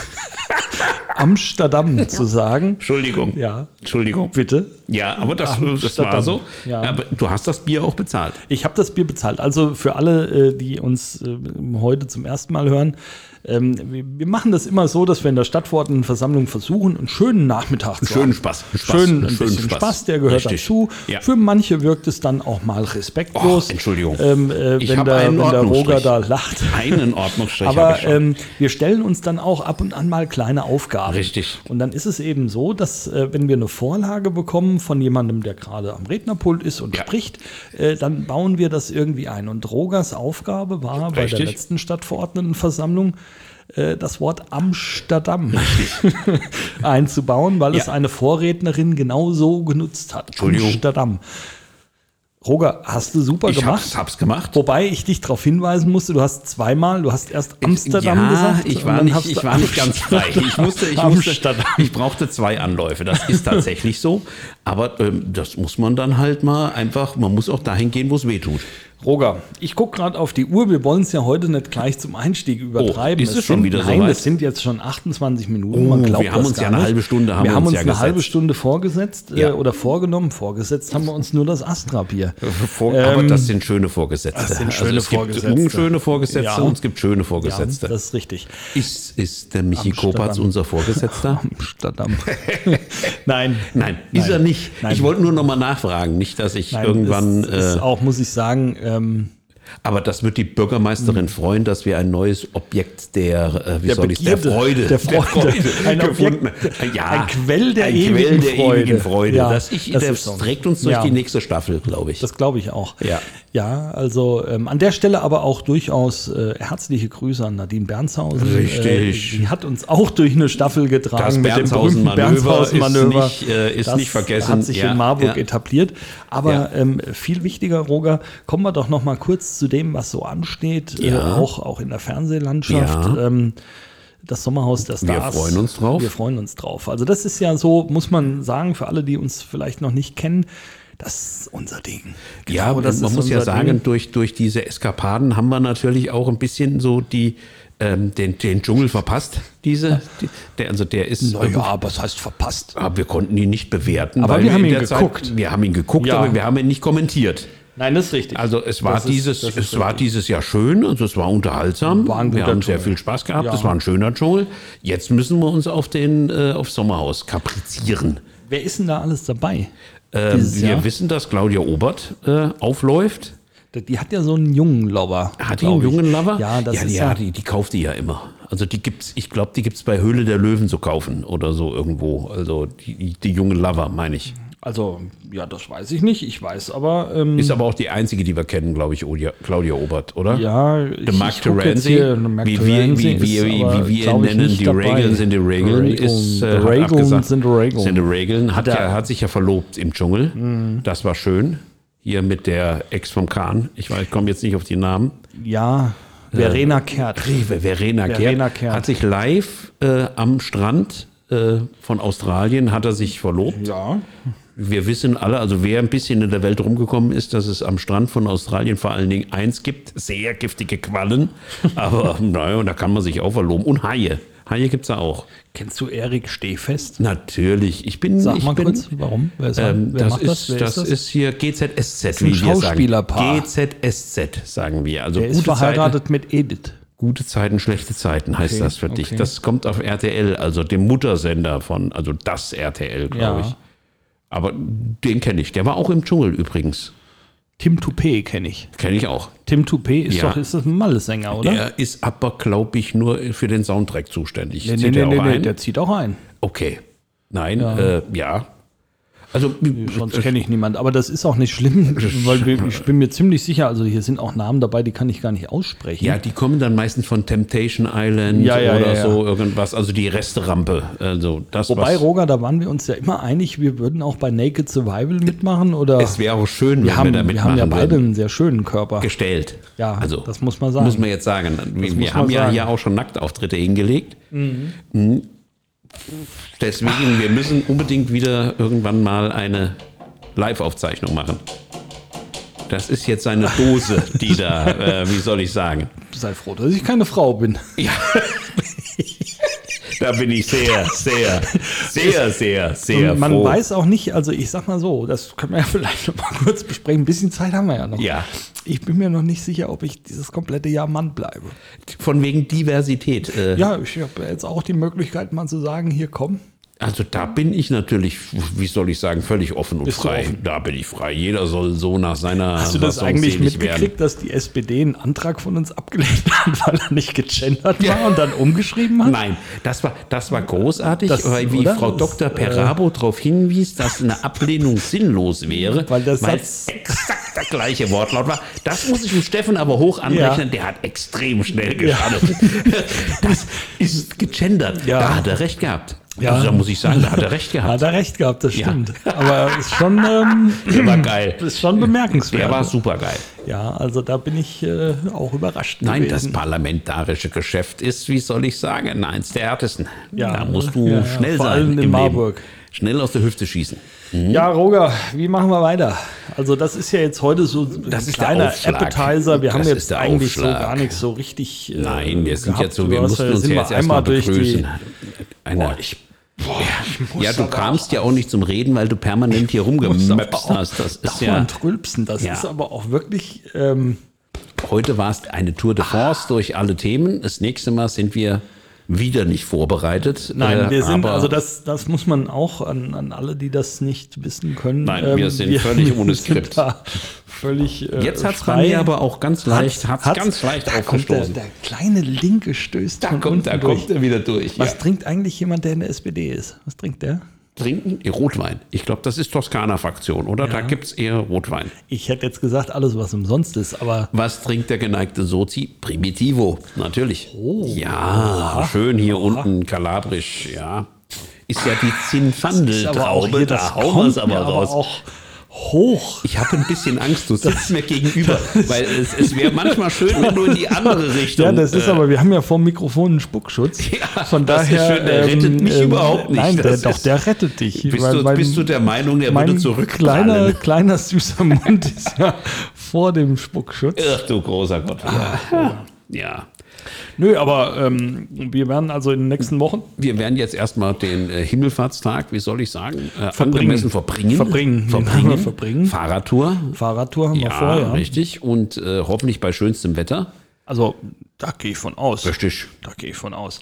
Amsterdam zu sagen. Entschuldigung. Ja. Entschuldigung. Bitte. Ja, aber das, das war so. Ja. Aber du hast das Bier auch bezahlt. Ich habe das Bier bezahlt. Also für alle, äh, die uns äh, heute zum ersten Mal hören, ähm, wir machen das immer so, dass wir in der Stadtverordnetenversammlung versuchen, einen schönen Nachmittag zu schönen haben. Spaß, Spaß, Schön, einen ein schönen bisschen Spaß. Spaß, der gehört Richtig. dazu. Ja. Für manche wirkt es dann auch mal respektlos. Och, Entschuldigung. Ähm, äh, wenn, der, einen wenn der Roger da lacht. Einen Ordnungsstrich Aber ähm, wir stellen uns dann auch ab und an mal kleine Aufgaben. Richtig. Und dann ist es eben so, dass äh, wenn wir eine Vorlage bekommen von jemandem, der gerade am Rednerpult ist und Ja. spricht, äh, dann bauen wir das irgendwie ein. Und Rogers Aufgabe war bei der Richtig. letzten Stadtverordnetenversammlung äh, das Wort Amsterdam einzubauen, weil es Ja. eine Vorrednerin genau so genutzt hat. Entschuldigung. Amsterdam. Roger, hast du super ich gemacht. hab's, hab's gemacht. Wobei ich dich darauf hinweisen musste, du hast zweimal, du hast erst Amsterdam ja, gesagt. ich war, nicht, ich war nicht ganz frei. Ich musste, ich, musste, ich brauchte zwei Anläufe. Das ist tatsächlich so. Aber ähm, das muss man dann halt mal einfach, man muss auch dahin gehen, wo es weh tut. Roger, ich gucke gerade auf die Uhr. Wir wollen es ja heute nicht gleich zum Einstieg übertreiben. ist es schon sind, wieder Nein, soweit? es sind jetzt schon 28 Minuten. Oh, wir haben uns ja eine nicht. halbe Stunde haben wir wir haben uns ja eine gesetzt. halbe Stunde vorgesetzt Ja. äh, oder vorgenommen. Vorgesetzt haben wir uns nur das Astra-Bier. Vor, aber das sind schöne Vorgesetzte. Ähm, das sind schöne also es Vorgesetzte. Gibt unschöne Vorgesetzte Ja. und es gibt schöne Ja, Vorgesetzte. das ist richtig. ist, ist der Michi Amsterdam. Kopatz unser Vorgesetzter? Amsterdam. Nein. Nein, ist er nicht. Nein. Ich wollte nur noch mal nachfragen, nicht, dass ich Nein, irgendwann. es ist äh, auch, muss ich sagen, ähm, Aber das wird die Bürgermeisterin freuen, dass wir ein neues Objekt der, äh, wie Der soll ich der Begierde, Freude, der Freude. Ein gefunden. Objekt, ja, ein Quell der ein ewigen Quell der Freude. ewigen Freude. Ja, das ich, das das, trägt uns durch Ja. die nächste Staffel, glaube ich. Das glaube ich auch. Ja. Ja, also ähm, an der Stelle aber auch durchaus äh, herzliche Grüße an Nadine Bernshausen. Richtig. Äh, die hat uns auch durch eine Staffel getragen Das mit dem Bernshausen-Manöver Bernshausen-Manöver. ist nicht, äh, ist das nicht vergessen. hat sich in Marburg etabliert. Aber ähm, viel wichtiger, Roger, kommen wir doch noch mal kurz zu dem, was so ansteht, äh, Ja. auch, auch in der Fernsehlandschaft. Ja. Ähm, das Sommerhaus der Wir Stars. freuen uns drauf. Wir freuen uns drauf. Also das ist ja so, muss man sagen, für alle, die uns vielleicht noch nicht kennen, das ist unser Ding. Ja, Genau, man das ist muss ja sagen, Ding. durch, durch diese Eskapaden haben wir natürlich auch ein bisschen so die, ähm, den, den Dschungel verpasst. Diese, die, der, also der ist. Naja, aber es heißt verpasst. Aber wir konnten ihn nicht bewerten. Aber wir haben ihn geguckt. wir haben ihn geguckt, Ja. aber wir haben ihn nicht kommentiert. Nein, das ist richtig. Also es war Das ist- dieses, ist es war richtig. dieses Jahr schön, also es war unterhaltsam. War ein wir haben sehr Dschungel. viel Spaß gehabt. Ja. Es war ein schöner Dschungel. Jetzt müssen wir uns auf den äh, auf Sommerhaus kaprizieren. Wer ist denn da alles dabei? Ähm, wir Jahr? wissen, dass Claudia Obert äh, aufläuft. Die hat ja so einen jungen Lover. Hat die einen ich. jungen Lover? Ja, das ja, ist die, ja, ja die, die kauft die ja immer. Also die gibt's, ich glaube, die gibt's bei Höhle der Löwen zu kaufen oder so irgendwo. Also die, die, die junge Lover, meine ich. Also, ja, das weiß ich nicht. Ich weiß aber. Ähm, Ist aber auch die einzige, die wir kennen, glaube ich, Odia- Claudia Obert, oder? ja, Der Mark Terenzi, wie wir, wie, wie, wie, wie wir ihn nennen, die Regeln sind die Regeln, ist, äh, Regeln sind die Regeln. sind die Regeln, hat, er- ja, hat sich ja verlobt im Dschungel. Das war schön. Hier mit der Ex vom Kahn. Ich weiß, ich komme jetzt nicht auf die Namen. Ja, Verena Kehrt. Rewe, Verena, Verena Kehrt, Kehrt. hat sich live äh, am Strand äh, von Australien hat er sich verlobt. Ja. Wir wissen alle, also wer ein bisschen in der Welt rumgekommen ist, dass es am Strand von Australien vor allen Dingen eins gibt, sehr giftige Quallen. Aber naja, da kann man sich auch verloben. Und Haie. Haie gibt es da auch. Kennst du Erik Stehfest? Natürlich. Ich bin. Sag ich mal bin, kurz, warum? Wer, ist, Ähm, wer das macht ist, das? Wer das ist das? ist hier GZSZ, ein wie wir sagen. Schauspielerpaar. GZSZ, sagen wir. Also Der ist verheiratet mit Edith. Gute Zeiten, schlechte Zeiten heißt Okay, das für dich. okay. Das kommt auf RTL, also dem Muttersender von, also das RTL, glaube Ja. ich. Aber den kenne ich. Der war auch im Dschungel übrigens. Tim Toupé kenne ich. Kenne ich auch. Tim Toupé ist Ja. doch ist das ein Malle-Sänger, oder? Der ist aber, glaube ich, nur für den Soundtrack zuständig. nee, Zieht nee, der nee, auch nee, ein? der zieht auch ein. Okay. Nein, ja. Äh, ja. Also, Sonst kenne ich niemand. Aber das ist auch nicht schlimm, weil wir, ich bin mir ziemlich sicher, also hier sind auch Namen dabei, die kann ich gar nicht aussprechen. ja, die kommen dann meistens von Temptation Island Ja, ja, oder ja, ja. so irgendwas. Also die Resterampe. Also das, Wobei, Roger, da waren wir uns ja immer einig, wir würden auch bei Naked Survival mitmachen. Oder es wäre auch schön, wenn wir, haben, wir da wir haben ja mitmachen beide einen sehr schönen Körper. gestellt. Ja, also das muss man sagen. Muss man jetzt sagen. Wir, muss wir man haben ja sagen. hier auch schon Nacktauftritte hingelegt. Mhm. Deswegen, wir müssen unbedingt wieder irgendwann mal eine Live-Aufzeichnung machen. Das ist jetzt eine Dose, die da, äh, wie soll ich sagen? Sei froh, dass ich keine Frau bin. Ja. da bin ich sehr, sehr, sehr, sehr, sehr Und man froh. weiß auch nicht, also ich sag mal so, das können wir ja vielleicht noch mal kurz besprechen. Ein bisschen Zeit haben wir ja noch. Ja. Ich bin mir noch nicht sicher, ob ich dieses komplette Jahr Mann bleibe. Von wegen Diversität. Äh, Ja, ich habe jetzt auch die Möglichkeit, mal zu sagen, hier komm. Also da bin ich natürlich, wie soll ich sagen, völlig offen und Bist frei. offen? Da bin ich frei. Jeder soll so nach seiner Hast du das Fassung eigentlich mitgekriegt, dass die SPD einen Antrag von uns abgelehnt hat, weil er nicht gegendert war und dann umgeschrieben hat? Nein, das war, das war großartig, Das- weil wie oder? Frau Das, Dr. Perabo darauf hinwies, dass eine Ablehnung sinnlos wäre, Weil es Satz- exakt der gleiche Wortlaut war. Das muss ich dem Steffen aber hoch anrechnen, der hat extrem schnell geschaltet. Das ist gegendert. Ja. Da hat er recht gehabt. Ja. Also da muss ich sagen, da hat er recht gehabt. Hat er recht gehabt, das Ja. stimmt. Aber ist schon, ähm, Der war geil. ist schon bemerkenswert. Der war super geil. ja, also da bin ich äh, auch überrascht Nein, das gewesen. parlamentarische Geschäft ist, wie soll ich sagen, eins der härtesten. Ja, da musst du ja, ja, schnell vor sein. allem in im Marburg. Leben. Schnell aus der Hüfte schießen. Ja, Roger, wie machen wir weiter? Also das ist ja jetzt heute so Das ein kleiner. Appetizer. Wir Das haben jetzt eigentlich so gar nicht so richtig. äh, Nein, wir sind gehabt. jetzt so, wir mussten uns jetzt erstmal begrüßen. die. Boah, ich, boah, ja, du kamst ja auch nicht zum Reden, weil du permanent hier rumgemöpst hast. Das ist ja, rülpsen. Das Ja. ist aber auch wirklich. Ähm, heute war es eine Tour de force durch alle Themen. Das nächste Mal sind wir wieder nicht vorbereitet. Nein, Äh, wir sind, also das, das muss man auch an, an alle, die das nicht wissen können. ähm, Nein, wir sind völlig ohne wir Skript. Völlig äh, Jetzt hat es bei mir aber auch ganz leicht, hat's Hat's- ganz leicht da kommt der, aufgestoßen. der kleine linke stößt Da kommt, da durch. kommt er wieder durch. Was Ja. trinkt eigentlich jemand, der in der SPD ist? Was trinkt der? Trinken? Rotwein. Ich glaube, das ist Toskana-Fraktion, oder? Da gibt es eher Rotwein. Ich hätte jetzt gesagt, alles, was umsonst ist, aber Was trinkt der geneigte Sozi? Primitivo, natürlich. Ja, schön hier unten, kalabrisch, ja. Ist ja die Zinfandeltraube, da hauen wir es aber raus. auch hoch. Ich habe ein bisschen Angst, du sitzt mir gegenüber, weil es, es wäre manchmal schön, wenn du in die andere Richtung. Ja, das ist äh, aber, wir haben ja vom Mikrofon einen Spuckschutz. Ja, Von das ist daher. schön, der rettet mich überhaupt nicht. Nein, der, Das doch, ist- der rettet dich. Bist, weil du, mein- bist du der Meinung, mein würde kleiner, zurückprallen? kleiner süßer Mund ist ja vor dem Spuckschutz. Ach du großer Gott. Ja. ja. Nö, aber ähm, wir werden also in den nächsten Wochen Wir werden jetzt erstmal den äh, Himmelfahrtstag, wie soll ich sagen, äh, Verbringen. verbringen. Verbringen. Verbringen. Verbringen. Fahrradtour. Fahrradtour haben wir Ja, vor, ja. richtig. Und äh, hoffentlich bei schönstem Wetter. Also da gehe ich von aus. Richtig. Da gehe ich von aus.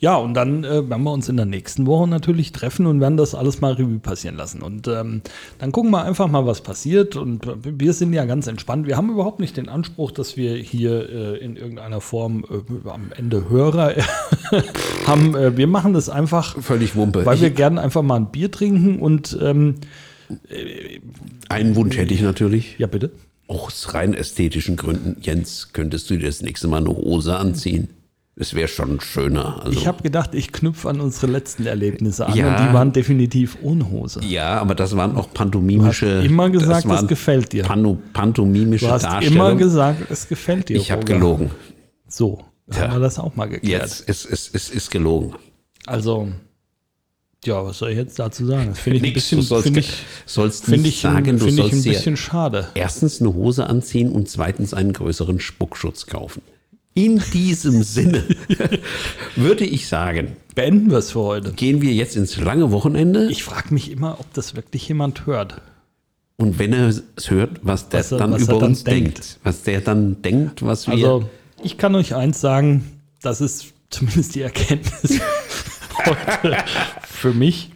Ja, und dann äh, werden wir uns in der nächsten Woche natürlich treffen und werden das alles mal Revue passieren lassen. Und ähm, dann gucken wir einfach mal, was passiert. Und äh, wir sind ja ganz entspannt. Wir haben überhaupt nicht den Anspruch, dass wir hier äh, in irgendeiner Form äh, am Ende Hörer haben. Äh, wir machen das einfach, Völlig Wumpe. weil wir gerne einfach mal ein Bier trinken. Und ähm, Einen Wunsch hätte ich natürlich. ja, bitte. Aus rein ästhetischen Gründen. Jens, könntest du dir das nächste Mal eine Hose anziehen? Das wäre schon schöner. Also, Ich habe gedacht, ich knüpfe an unsere letzten Erlebnisse an. Ja. Und die waren definitiv ohne Hose. ja, aber das waren auch pantomimische. Du hast immer gesagt, das das gefällt dir. Pano, pantomimische Du hast Darstellungen. immer gesagt, es gefällt dir. ich habe gelogen. So, Ja. haben wir das auch mal geklärt. Jetzt ist es ist, ist gelogen. Also, ja, was soll ich jetzt dazu sagen? Das finde ich ein bisschen, du sollst, finde ge- ich, sollst nicht ich, sagen, du finde ich sollst ein bisschen schade. erstens eine Hose anziehen und zweitens einen größeren Spuckschutz kaufen. In diesem Sinne würde ich sagen, Beenden wir es für heute. gehen wir jetzt ins lange Wochenende Ich frage mich immer, ob das wirklich jemand hört. und wenn er es hört, was der Was er- dann was er über dann uns denkt. denkt. was der dann denkt, was wir Also, ich kann euch eins sagen, das ist zumindest die Erkenntnis heute für mich.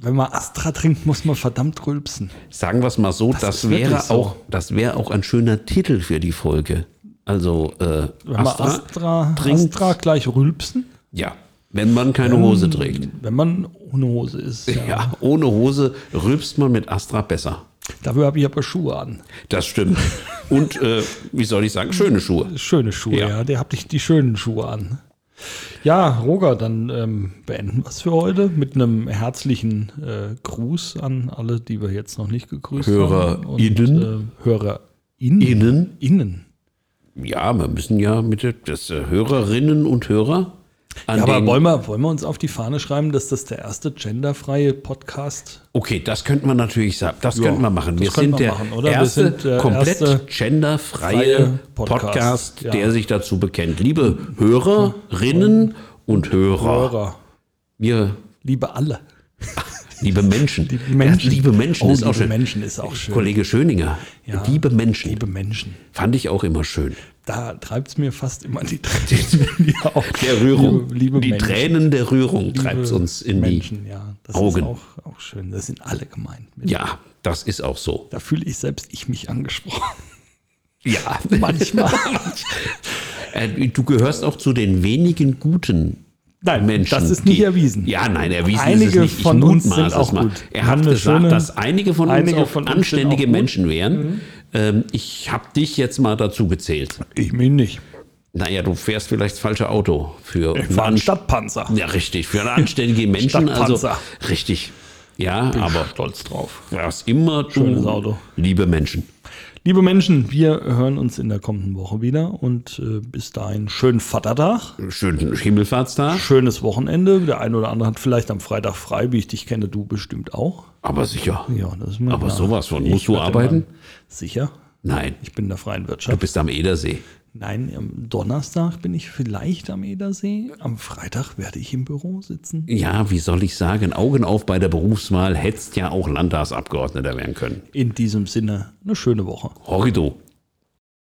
Wenn man Astra trinkt, muss man verdammt rülpsen. sagen wir es mal so, Das das, wäre so. auch das wäre auch ein schöner Titel für die Folge. Also äh, Wenn man Astra, Astra, trinkt, Astra gleich rülpsen, ja, wenn man keine Hose trägt. wenn man ohne Hose ist. Ja. Ja, ohne Hose rülpst man mit Astra besser. Dafür habe ich aber Schuhe an. Das stimmt. Und äh, wie soll ich sagen, schöne Schuhe. Schöne Schuhe, Ja. ja. Der habt ich die schönen Schuhe an. Ja, Roger, dann ähm, beenden wir es für heute mit einem herzlichen äh, Gruß an alle, die wir jetzt noch nicht gegrüßt haben. Und, HörerInnen. äh, HörerInnen. Innen. Innen. Ja, wir müssen ja mit der das, äh, Hörerinnen und Hörer Ja, aber wollen wir, wollen wir uns auf die Fahne schreiben, dass das der erste genderfreie Podcast Okay, das könnten wir natürlich sagen. Das Ja, könnten wir machen. Wir sind wir der machen? Wir erste sind der komplett erste genderfreie freie Podcast, Podcast, ja. der sich dazu bekennt. Liebe Hörerinnen und Hörer, Hörer. wir Liebe alle. liebe Menschen, Liebe Menschen. Ja, liebe Menschen Oh, ist auch schön. Menschen ist auch schön. Kollege Schöninger, Ja. liebe Menschen, Liebe Menschen. fand ich auch immer schön. Da treibt es mir fast immer die Tränen die Augen. Der Rührung, Liebe, liebe die Menschen. Tränen der Rührung treibt Liebe uns in Menschen, ja. Das Augen. ist auch, auch schön. Das sind alle gemeint. die. Ja, das ist auch so. Da fühle ich selbst ich mich angesprochen. Ja, Manchmal. Äh, Du gehörst auch zu den wenigen guten Nein, Menschen. das ist nicht erwiesen. Ja, nein, erwiesen Einige ist es nicht. Ich von uns sind auch mal. gut. Er hat gesagt, schöne- dass einige von uns einige auch von uns anständige auch. Mhm. Menschen wären. Ähm, ich habe dich jetzt mal dazu gezählt. Ich mich nicht. Naja, du fährst vielleicht das falsche Auto für Ich war ein Stadtpanzer. Ja, richtig. Für anständige Menschen. Also, richtig. Ja, aber stolz drauf. was immer du, Schönes Auto. liebe Menschen. Liebe Menschen, wir hören uns in der kommenden Woche wieder und äh, bis dahin schönen Vatertag, Schönen Himmelfahrtstag. schönes Wochenende. Der eine oder andere hat vielleicht am Freitag frei, wie ich dich kenne, du bestimmt auch. Aber sicher. Ja, das ist mir Aber klar. sowas von. Musst du arbeiten? Sicher. Nein. Ich bin in der freien Du Wirtschaft. bist am Edersee. Nein, am Donnerstag bin ich vielleicht am Edersee. Am Freitag werde ich im Büro sitzen. Ja, wie soll ich sagen, Augen auf bei der Berufswahl, hättest ja auch Landtagsabgeordneter werden können. In diesem Sinne, eine schöne Woche. Horrido.